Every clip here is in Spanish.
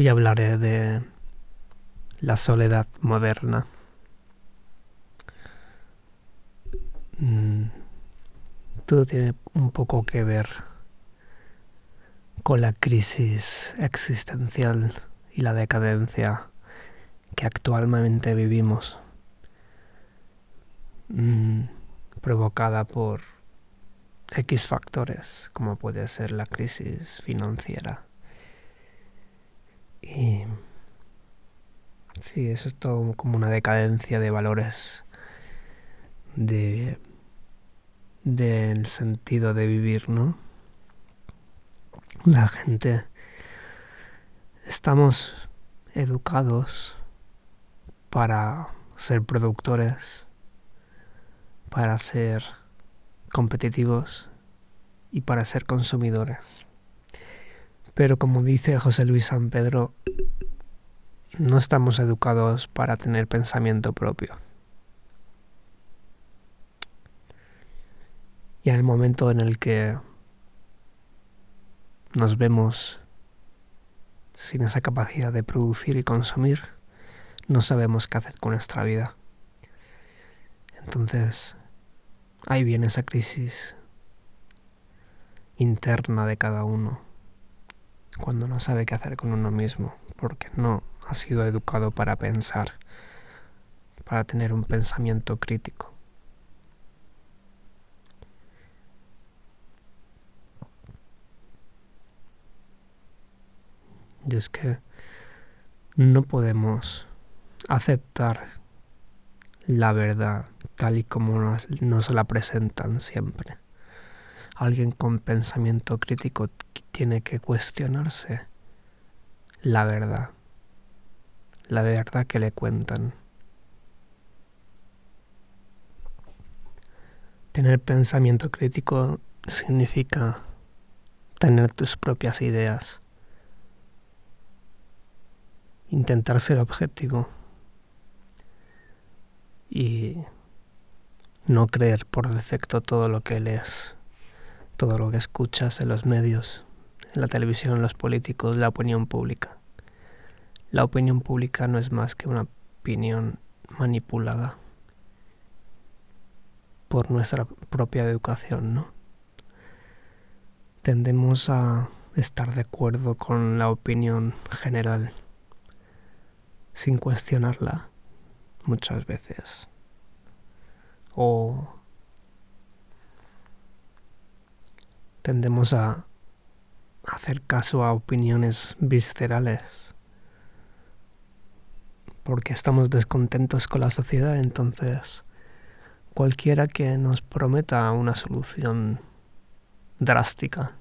Hoy hablaré de la soledad moderna. Mm, todo tiene un poco que ver con la crisis existencial y la decadencia que actualmente vivimos, mm, provocada por X factores, como puede ser la crisis financiera. Y sí, eso es todo como una decadencia de valores de del sentido de vivir, ¿no? La gente estamos educados para ser productores, para ser competitivos y para ser consumidores. Pero como dice José Luis San Pedro, no estamos educados para tener pensamiento propio. Y el momento en el que nos vemos sin esa capacidad de producir y consumir, no sabemos qué hacer con nuestra vida. Entonces, ahí viene esa crisis interna de cada uno, cuando no sabe qué hacer con uno mismo, porque no ha sido educado para pensar, para tener un pensamiento crítico. Y es que no podemos aceptar la verdad tal y como nos, la presentan siempre. Alguien con pensamiento crítico tiene que cuestionarse la verdad, la verdad que le cuentan. Tener pensamiento crítico significa tener tus propias ideas, intentar ser objetivo y no creer por defecto todo lo que lees, todo lo que escuchas en los medios, en la televisión, los políticos, la opinión pública. La opinión pública no es más que una opinión manipulada por nuestra propia educación, ¿no? Tendemos a estar de acuerdo con la opinión general sin cuestionarla muchas veces. O tendemos a hacer caso a opiniones viscerales porque estamos descontentos con la sociedad, entonces cualquiera que nos prometa una solución drástica,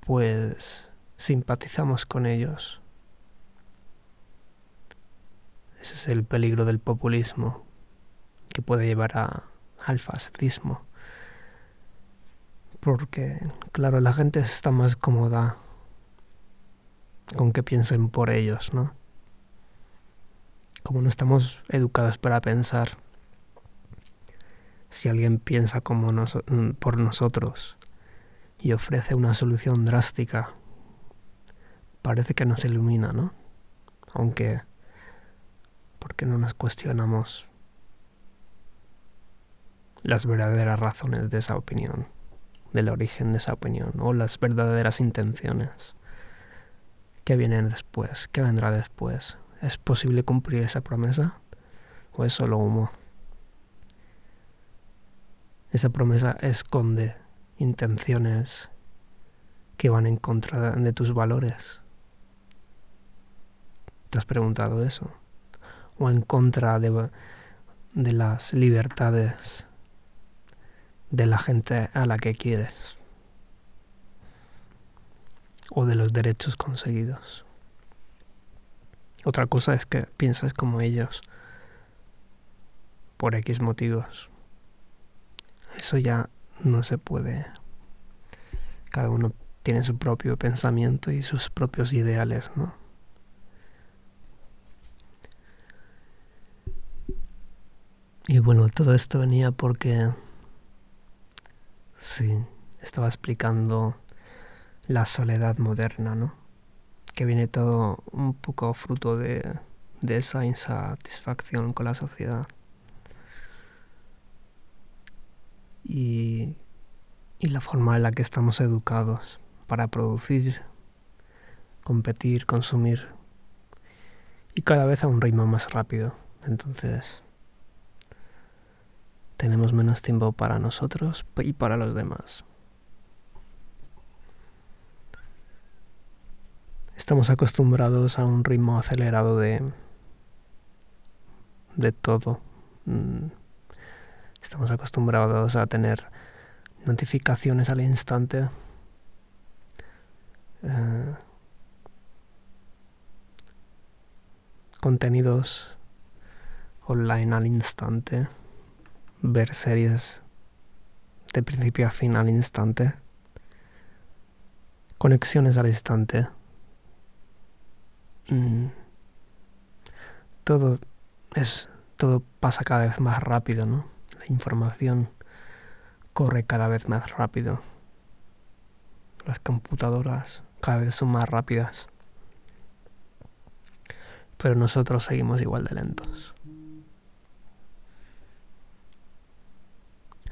pues simpatizamos con ellos. Ese es el peligro del populismo que puede llevar a, al fascismo. Porque, claro, la gente está más cómoda con que piensen por ellos, ¿no? Como no estamos educados para pensar, si alguien piensa como por nosotros y ofrece una solución drástica, parece que nos ilumina, ¿no? Aunque porque no nos cuestionamos las verdaderas razones de esa opinión, del origen de esa opinión, o las verdaderas intenciones. ¿Qué viene después? ¿Qué vendrá después? ¿Es posible cumplir esa promesa? ¿O es solo humo? Esa promesa esconde intenciones que van en contra de tus valores. ¿Te has preguntado eso? o en contra de, de las libertades de la gente a la que quieres o de los derechos conseguidos. Otra cosa es que piensas como ellos por X motivos. Eso ya no se puede. Cada uno tiene su propio pensamiento y sus propios ideales, ¿no? Y bueno, todo esto venía porque, sí, estaba explicando la soledad moderna, ¿no? Que viene todo un poco fruto de, esa insatisfacción con la sociedad. Y, y la forma en la que estamos educados para producir, competir, consumir y cada vez a un ritmo más rápido. Entonces, tenemos menos tiempo para nosotros y para los demás. Estamos acostumbrados a un ritmo acelerado de de todo. Mm. Estamos acostumbrados a tener notificaciones al instante. Eh, contenidos online al instante, ver series de principio a fin al instante, conexiones al instante. Mm. Todo es todo pasa cada vez más rápido, ¿no? La información corre cada vez más rápido. Las computadoras cada vez son más rápidas pero nosotros seguimos igual de lentos.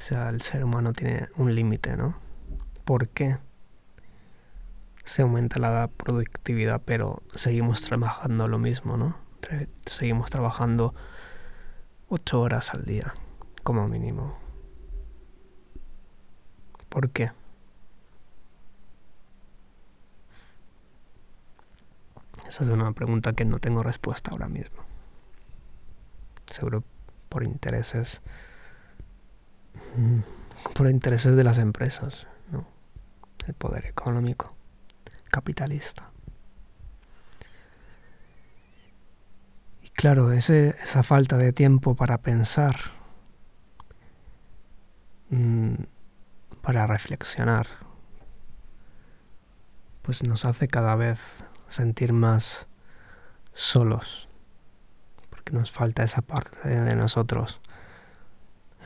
O sea, el ser humano tiene un límite, ¿no? ¿Por qué se aumenta la productividad, pero seguimos trabajando lo mismo, ¿no? Seguimos trabajando ocho horas al día, como mínimo. ¿Por qué? Esa es una pregunta que no tengo respuesta ahora mismo. Seguro por intereses. Por intereses de las empresas, ¿no? El poder económico, capitalista. Y claro, ese, esa falta de tiempo para pensar, mm, para reflexionar, pues nos hace cada vez sentir más solos, porque nos falta esa parte de nosotros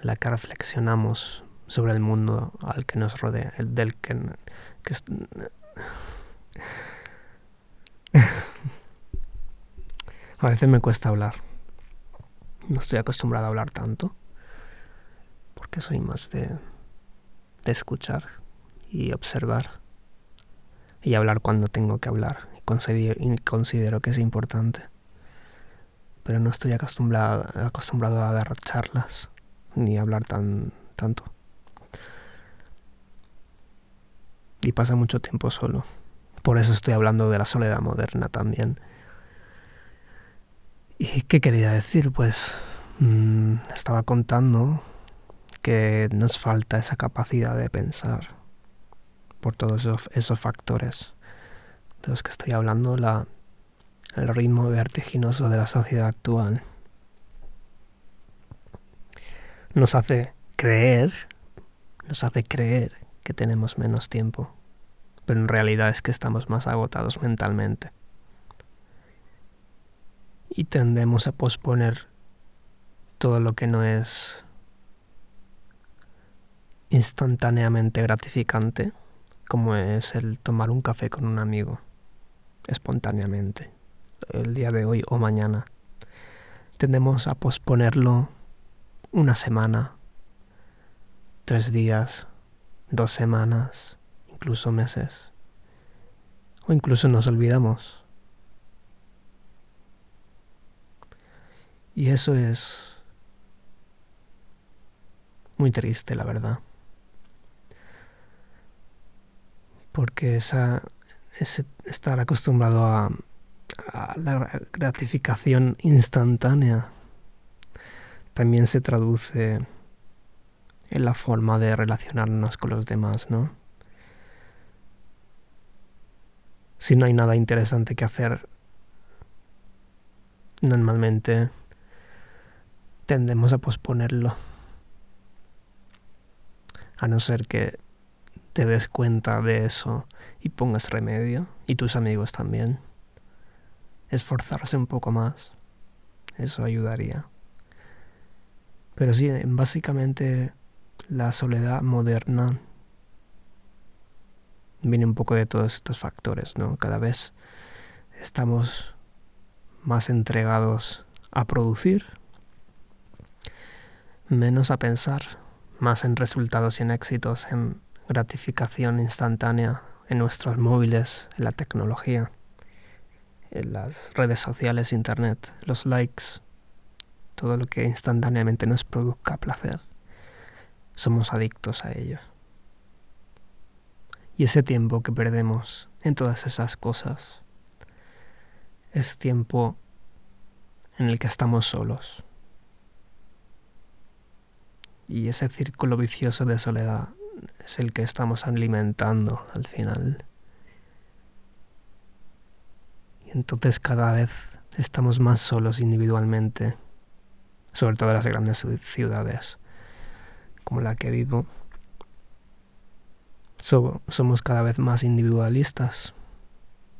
la que reflexionamos sobre el mundo al que nos rodea, el del que, a veces me cuesta hablar. No estoy acostumbrado a hablar tanto, porque soy más de, de escuchar y observar y hablar cuando tengo que hablar considero, que es importante. Pero no estoy acostumbrado, acostumbrado a dar charlas ni hablar tan tanto. Y pasa mucho tiempo solo. Por eso estoy hablando de la soledad moderna también. ¿Y qué quería decir? Pues mm, estaba contando que nos falta esa capacidad de pensar por todos esos factores de los que estoy hablando, la, el ritmo vertiginoso de la sociedad actual nos hace creer, nos hace creer que tenemos menos tiempo, pero en realidad es que estamos más agotados mentalmente. Y tendemos a posponer todo lo que no es instantáneamente gratificante, como es el tomar un café con un amigo espontáneamente, el día de hoy o mañana. Tendemos a posponerlo una semana, tres días, dos semanas, incluso meses. O incluso nos olvidamos. Y eso es muy triste, la verdad. Porque esa estar acostumbrado a, la gratificación instantánea también se traduce en la forma de relacionarnos con los demás, ¿no? Si no hay nada interesante que hacer, normalmente tendemos a posponerlo. A no ser que te des cuenta de eso y pongas remedio, y tus amigos también. Esforzarse un poco más, eso ayudaría. Pero sí, básicamente la soledad moderna viene un poco de todos estos factores, ¿no? Cada vez estamos más entregados a producir, menos a pensar, más en resultados y en éxitos, en gratificación instantánea en nuestros móviles, en la tecnología, en las redes sociales, internet, los likes, todo lo que instantáneamente nos produzca placer. Somos adictos a ello. Y ese tiempo que perdemos en todas esas cosas es tiempo en el que estamos solos. Y ese círculo vicioso de soledad es el que estamos alimentando al final. Y entonces cada vez estamos más solos individualmente, sobre todo las grandes ciudades como la que vivo. somos cada vez más individualistas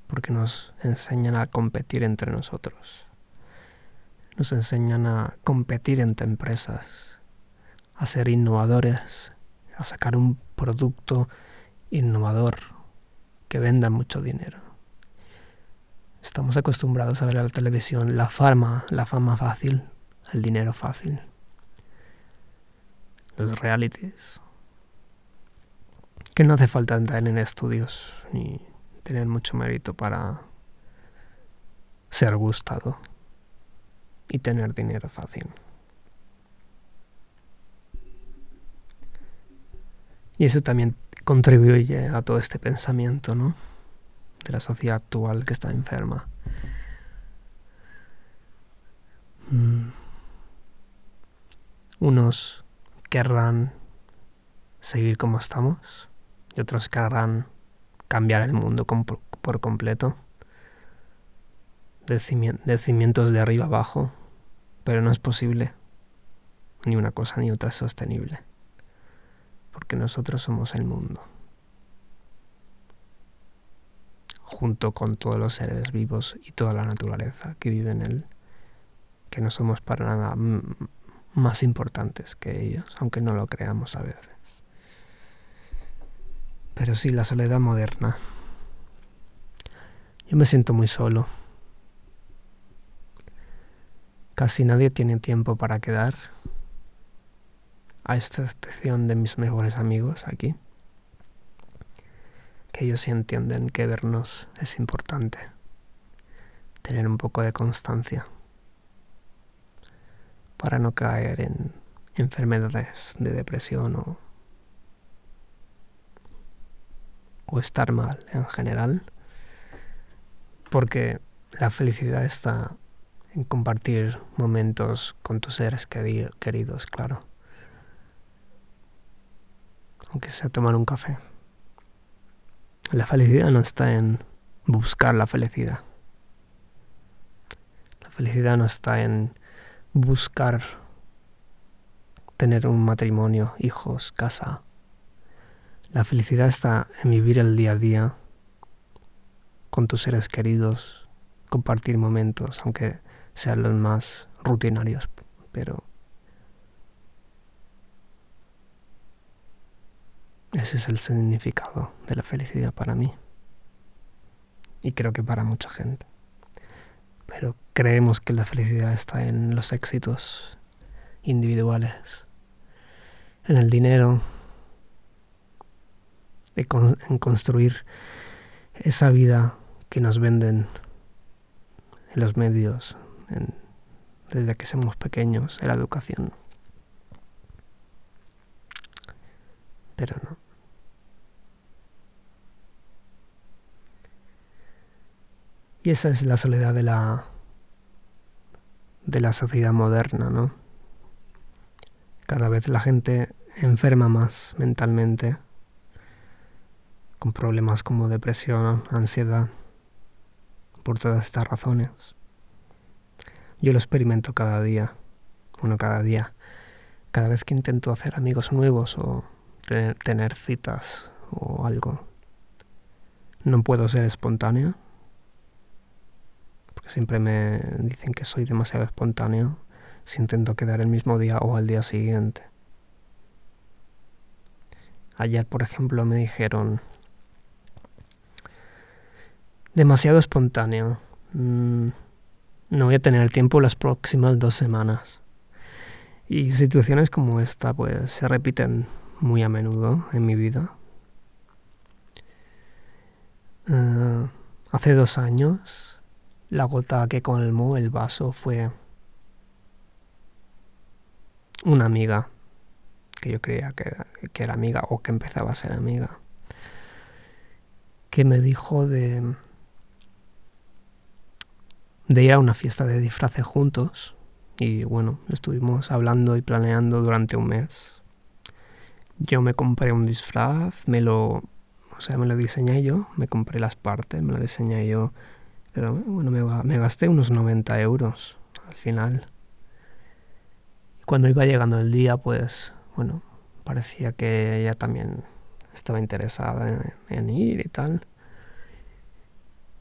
porque nos enseñan a competir entre nosotros. Nos enseñan a competir entre empresas, a ser innovadores, a sacar un producto innovador que venda mucho dinero. Estamos acostumbrados a ver en la televisión la fama, la fama fácil, el dinero fácil. Los realities. Que no hace falta entrar en estudios ni tener mucho mérito para ser gustado y tener dinero fácil. Y eso también contribuye a todo este pensamiento, ¿no? De la sociedad actual que está enferma. Mm. Unos querrán seguir como estamos y otros querrán cambiar el mundo por completo. De, cimientos de arriba abajo. Pero no es posible. Ni una cosa ni otra es sostenible porque nosotros somos el mundo. Junto con todos los seres vivos y toda la naturaleza que vive en él, que no somos para nada más importantes que ellos, aunque no lo creamos a veces. Pero sí, la soledad moderna. Yo me siento muy solo. Casi nadie tiene tiempo para quedar a esta excepción de mis mejores amigos aquí, que ellos sí entienden que vernos es importante, tener un poco de constancia para no caer en enfermedades de depresión o, o estar mal en general, porque la felicidad está en compartir momentos con tus seres queridos, claro aunque sea tomar un café. La felicidad no está en buscar la felicidad. La felicidad no está en buscar tener un matrimonio, hijos, casa. La felicidad está en vivir el día a día con tus seres queridos, compartir momentos, aunque sean los más rutinarios, pero Ese es el significado de la felicidad para mí. Y creo que para mucha gente. Pero creemos que la felicidad está en los éxitos individuales, en el dinero, en construir esa vida que nos venden en los medios, desde que somos pequeños, en la educación. pero no. Y esa es la soledad de la de la sociedad moderna, ¿no? Cada vez la gente enferma más mentalmente, con problemas como depresión, ansiedad, por todas estas razones. Yo lo experimento cada día, bueno, cada día, cada vez que intento hacer amigos nuevos o tener, citas o algo. No puedo ser espontáneo, siempre me dicen que soy demasiado espontáneo si intento quedar el mismo día o al día siguiente. Ayer, por ejemplo, me dijeron demasiado espontáneo. Mm, no voy a tener tiempo las próximas dos semanas. Y situaciones como esta pues se repiten muy a menudo en mi vida. Eh, hace dos años, la gota que colmó el vaso fue una amiga, que yo creía que era, que era amiga o que empezaba a ser amiga, que me dijo de, de ir a una fiesta de disfraces juntos y bueno, estuvimos hablando y planeando durante un mes. Yo me compré un disfraz, me lo, o sea, me lo diseñé yo, me compré las partes, me lo diseñé yo, pero bueno, me, me gasté unos 90 euros al final. Cuando iba llegando el día, pues, bueno, parecía que ella también estaba interesada en, en ir y tal.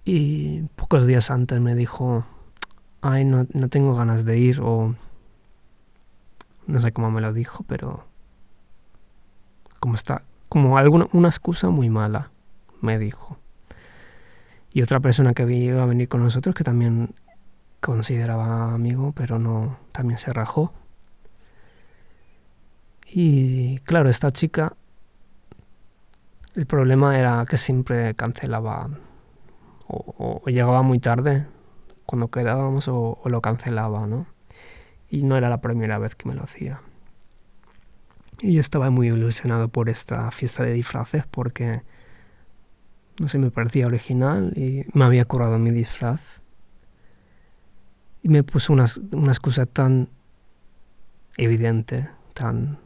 Y pocos días antes me dijo, ay, no, no tengo ganas de ir o no sé cómo me lo dijo, pero como está, como alguna, una excusa muy mala, me dijo. Y otra persona que iba a venir con nosotros que también consideraba amigo, pero no, también se rajó. Y claro, esta chica, el problema era que siempre cancelaba o, o llegaba muy tarde cuando quedábamos o, lo cancelaba, ¿no? Y no era la primera vez que me lo hacía. Y yo estaba muy ilusionado por esta fiesta de disfraces porque, no sé, me parecía original y me había curado mi disfraz. Y me puso una, una excusa tan evidente, tan...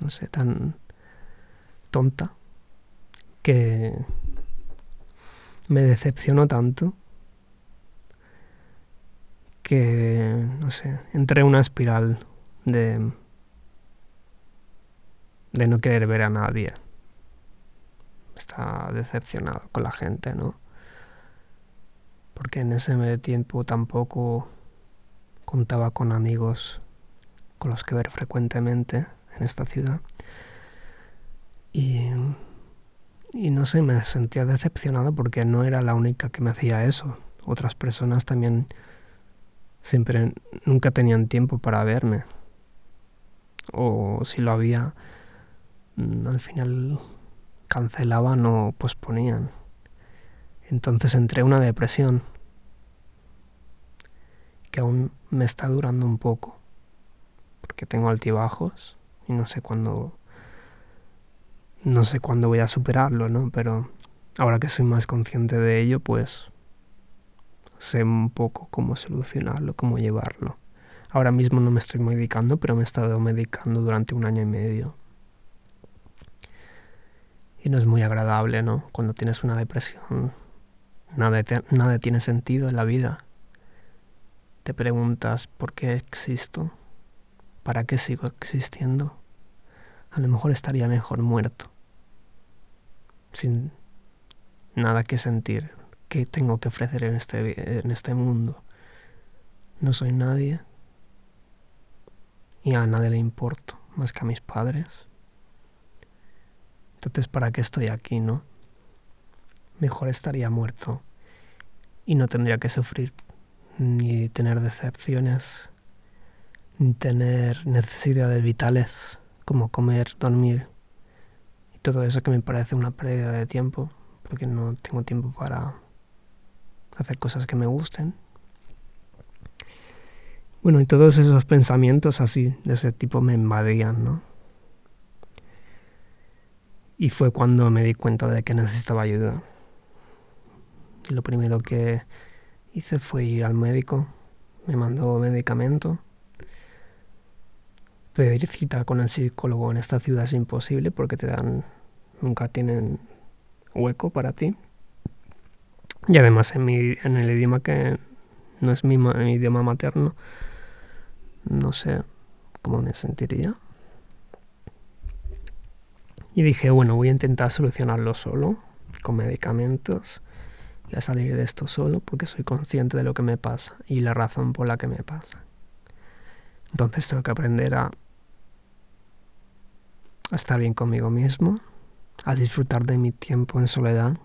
no sé, tan tonta, que me decepcionó tanto que, no sé, entré en una espiral de, de no querer ver a nadie. Está decepcionado con la gente, ¿no? Porque en ese tiempo tampoco contaba con amigos con los que ver frecuentemente en esta ciudad. Y y no sé, me sentía decepcionado porque no era la única que me hacía eso. Otras personas también siempre nunca tenían tiempo para verme. O si lo había, mm, al final cancelaban o posponían. Entonces entré en una depresión que aún me está durando un poco, porque tengo altibajos y no sé cuándo no sé cuándo voy a superarlo, ¿no? Pero ahora que soy más consciente de ello, pues sé un poco cómo solucionarlo, cómo llevarlo. Ahora mismo no me estoy medicando, pero me he estado medicando durante un año y medio. Y no es muy agradable, ¿no? Cuando tienes una depresión, nada, nada tiene sentido en la vida. Te preguntas, ¿por qué existo? ¿Para qué sigo existiendo? a lo mejor estaría mejor muerto, sin nada que sentir, que tengo que ofrecer en este, en este mundo. No soy nadie y a nadie le importo más que a mis padres. Entonces, ¿para qué estoy aquí, no? Mejor estaría muerto y no tendría que sufrir ni tener decepciones, ni tener necesidades vitales como comer, dormir y todo eso que me parece una pérdida de tiempo porque no tengo tiempo para hacer cosas que me gusten. Bueno, y todos esos pensamientos así, de ese tipo, me invadían, ¿no? Y fue cuando me di cuenta de que necesitaba ayuda. Y lo primero que hice fue ir al médico, me mandó medicamento Pedir cita con el psicólogo en esta ciudad es imposible porque te dan, nunca tienen hueco para ti. Y además en, mi, en el idioma que no es mi, idioma materno, no sé cómo me sentiría. Y dije, bueno, voy a intentar solucionarlo solo, con medicamentos, y a salir de esto solo porque soy consciente de lo que me pasa y la razón por la que me pasa. Entonces tengo que aprender a estar bien conmigo mismo, a disfrutar de mi tiempo en soledad,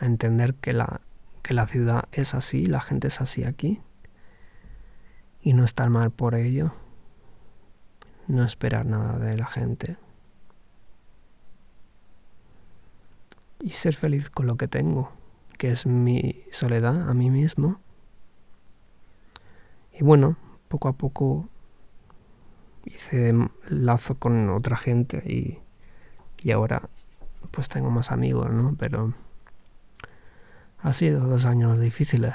a entender que la, que la ciudad es así, la gente es así aquí, y no estar mal por ello, no esperar nada de la gente. Y ser feliz con lo que tengo, que es mi soledad a mí mismo. Y bueno, poco a poco hice lazo con otra gente y, y ahora pues tengo más amigos, ¿no? Pero ha sido dos años difíciles.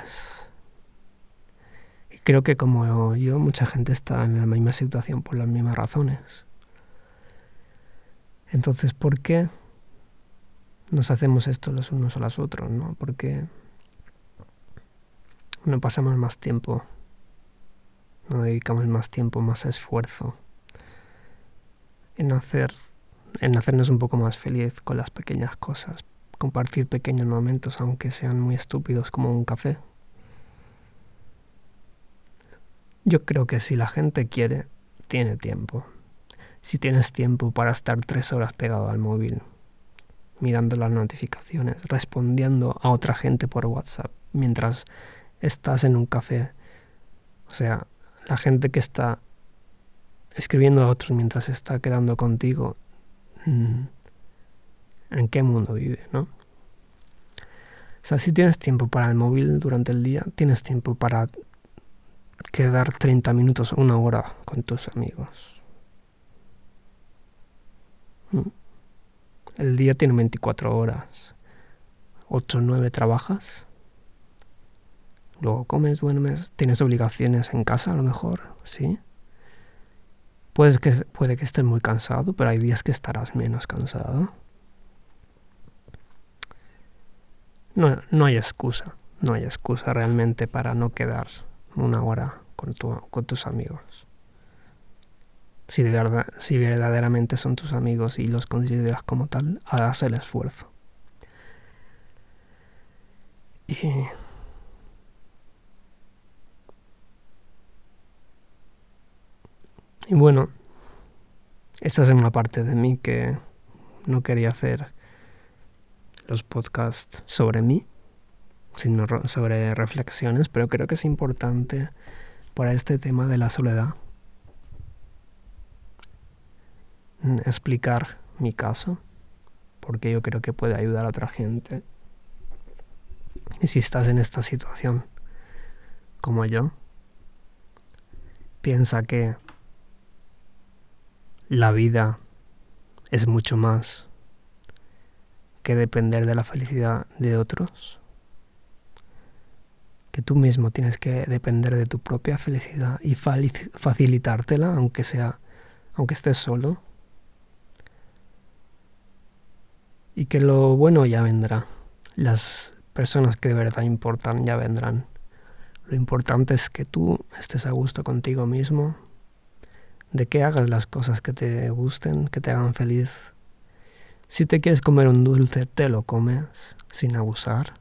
Y creo que como yo, mucha gente está en la misma situación por las mismas razones. Entonces, ¿por qué nos hacemos esto los unos a los otros, no? Porque no pasamos más tiempo, no dedicamos más tiempo, más esfuerzo en hacer, en hacernos un poco más feliz con las pequeñas cosas, compartir pequeños momentos, aunque sean muy estúpidos como un café. Yo creo que si la gente quiere, tiene tiempo. Si tienes tiempo para estar tres horas pegado al móvil, mirando las notificaciones, respondiendo a otra gente por WhatsApp mientras estás en un café. O sea, la gente que está escribiendo a otros mientras está quedando contigo, mm, ¿en qué mundo vive, no? O sea, si tienes tiempo para el móvil durante el día, tienes tiempo para quedar 30 minutos o una hora con tus amigos. El día tiene 24 horas. 8 o 9 trabajas. Luego comes, duermes, tienes obligaciones en casa a lo mejor, ¿sí? Puede que, puede que estés muy cansado, pero hay días que estarás menos cansado. No, no hay excusa, no hay excusa realmente para no quedar una hora con, tu, con tus amigos. Si, de verdad, si verdaderamente son tus amigos y los consideras como tal, haz el esfuerzo. Y Y bueno, esta es una parte de mí que no quería hacer los podcasts sobre mí, sino sobre reflexiones, pero creo que es importante para este tema de la soledad explicar mi caso, porque yo creo que puede ayudar a otra gente. Y si estás en esta situación como yo, piensa que la vida es mucho más que depender de la felicidad de otros, que tú mismo tienes que depender de tu propia felicidad y facilitártela, aunque sea, aunque estés solo, y que lo bueno ya vendrá, las personas que de verdad importan ya vendrán. Lo importante es que tú estés a gusto contigo mismo, de que hagas las cosas que te gusten, que te hagan feliz. Si te quieres comer un dulce, te lo comes sin abusar.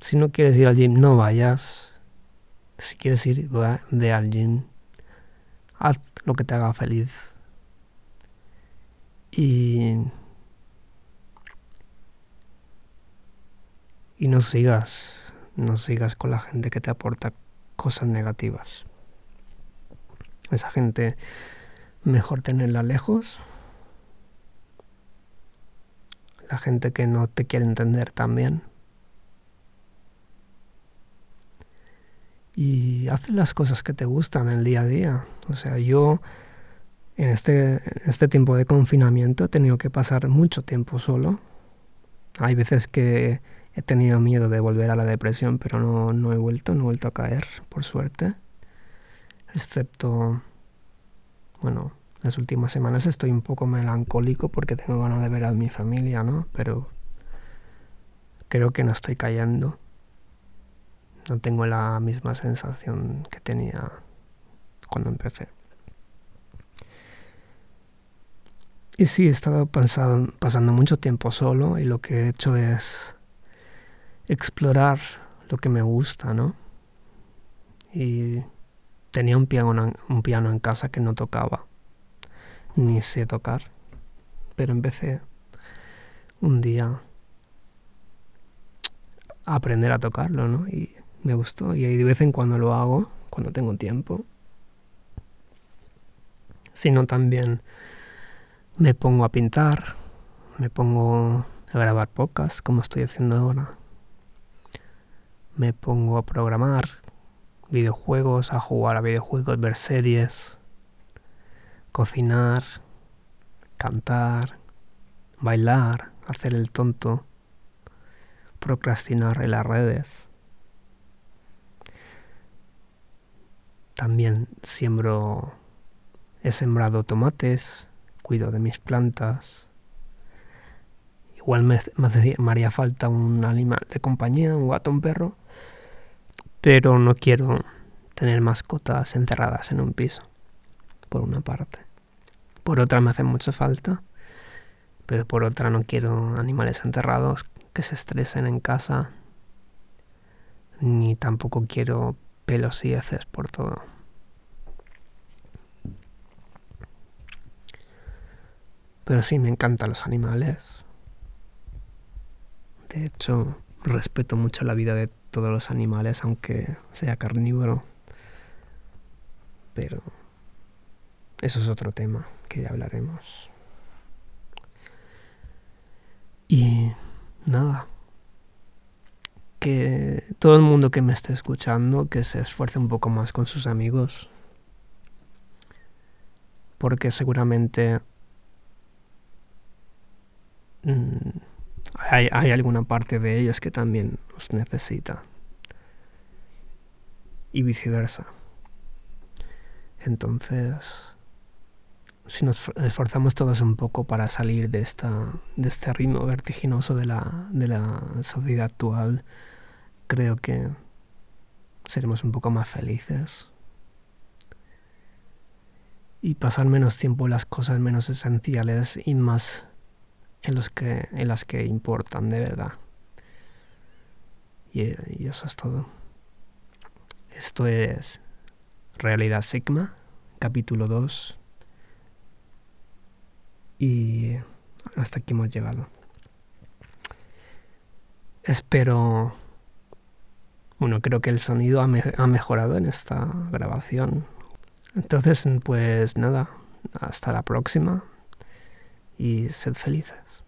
Si no quieres ir al gym, no vayas. Si quieres ir, ve al gym. Haz lo que te haga feliz. Y... Y no sigas, no sigas con la gente que te aporta cosas negativas. Esa gente mejor tenerla lejos. La gente que no te quiere entender también. Y haz las cosas que te gustan el día a día. O sea, yo en este, este tiempo de confinamiento he tenido que pasar mucho tiempo solo. Hay veces que he tenido miedo de volver a la depresión, pero no, no he vuelto, no he vuelto a caer, por suerte excepto, bueno, las últimas semanas estoy un poco melancólico porque tengo ganas de ver a mi familia, ¿no? Pero creo que no estoy cayendo. No tengo la misma sensación que tenía cuando empecé. Y sí, he estado pasando mucho tiempo solo y lo que he hecho es explorar lo que me gusta, ¿no? Y tenía un piano, un piano en casa que no tocaba. ni sé tocar, pero empecé un día a aprender a tocarlo, ¿no? Y me gustó y de vez en cuando lo hago, cuando tengo tiempo. Sino también me pongo a pintar, me pongo a grabar pocas, como estoy haciendo ahora. Me pongo a programar videojuegos, a jugar a videojuegos, ver series, cocinar, cantar, bailar, hacer el tonto, procrastinar en las redes. También siembro, he sembrado tomates, cuido de mis plantas. Igual me, me haría falta un animal de compañía, un gato, un perro, pero no quiero tener mascotas encerradas en un piso, por una parte. Por otra me hace mucha falta, pero por otra no quiero animales enterrados que se estresen en casa, ni tampoco quiero pelos y heces por todo. Pero sí, me encantan los animales. De hecho, respeto mucho la vida de todos los animales, aunque sea carnívoro. Pero eso es otro tema que ya hablaremos. Y nada, que todo el mundo que me esté escuchando, que se esfuerce un poco más con sus amigos, porque seguramente hay, hay, alguna parte de ellos que también os necesita. Y viceversa. Entonces, si nos esforzamos todos un poco para salir de, esta, de este ritmo vertiginoso de la, de la sociedad actual, creo que seremos un poco más felices. Y pasar menos tiempo en las cosas menos esenciales y más en, los que, en las que importan de verdad. Y, eso es todo. Esto es Realidad Sigma, capítulo 2. Y hasta aquí hemos llegado. Espero bueno, creo que el sonido ha, mejorado en esta grabación. Entonces, pues nada, hasta la próxima y sed felices.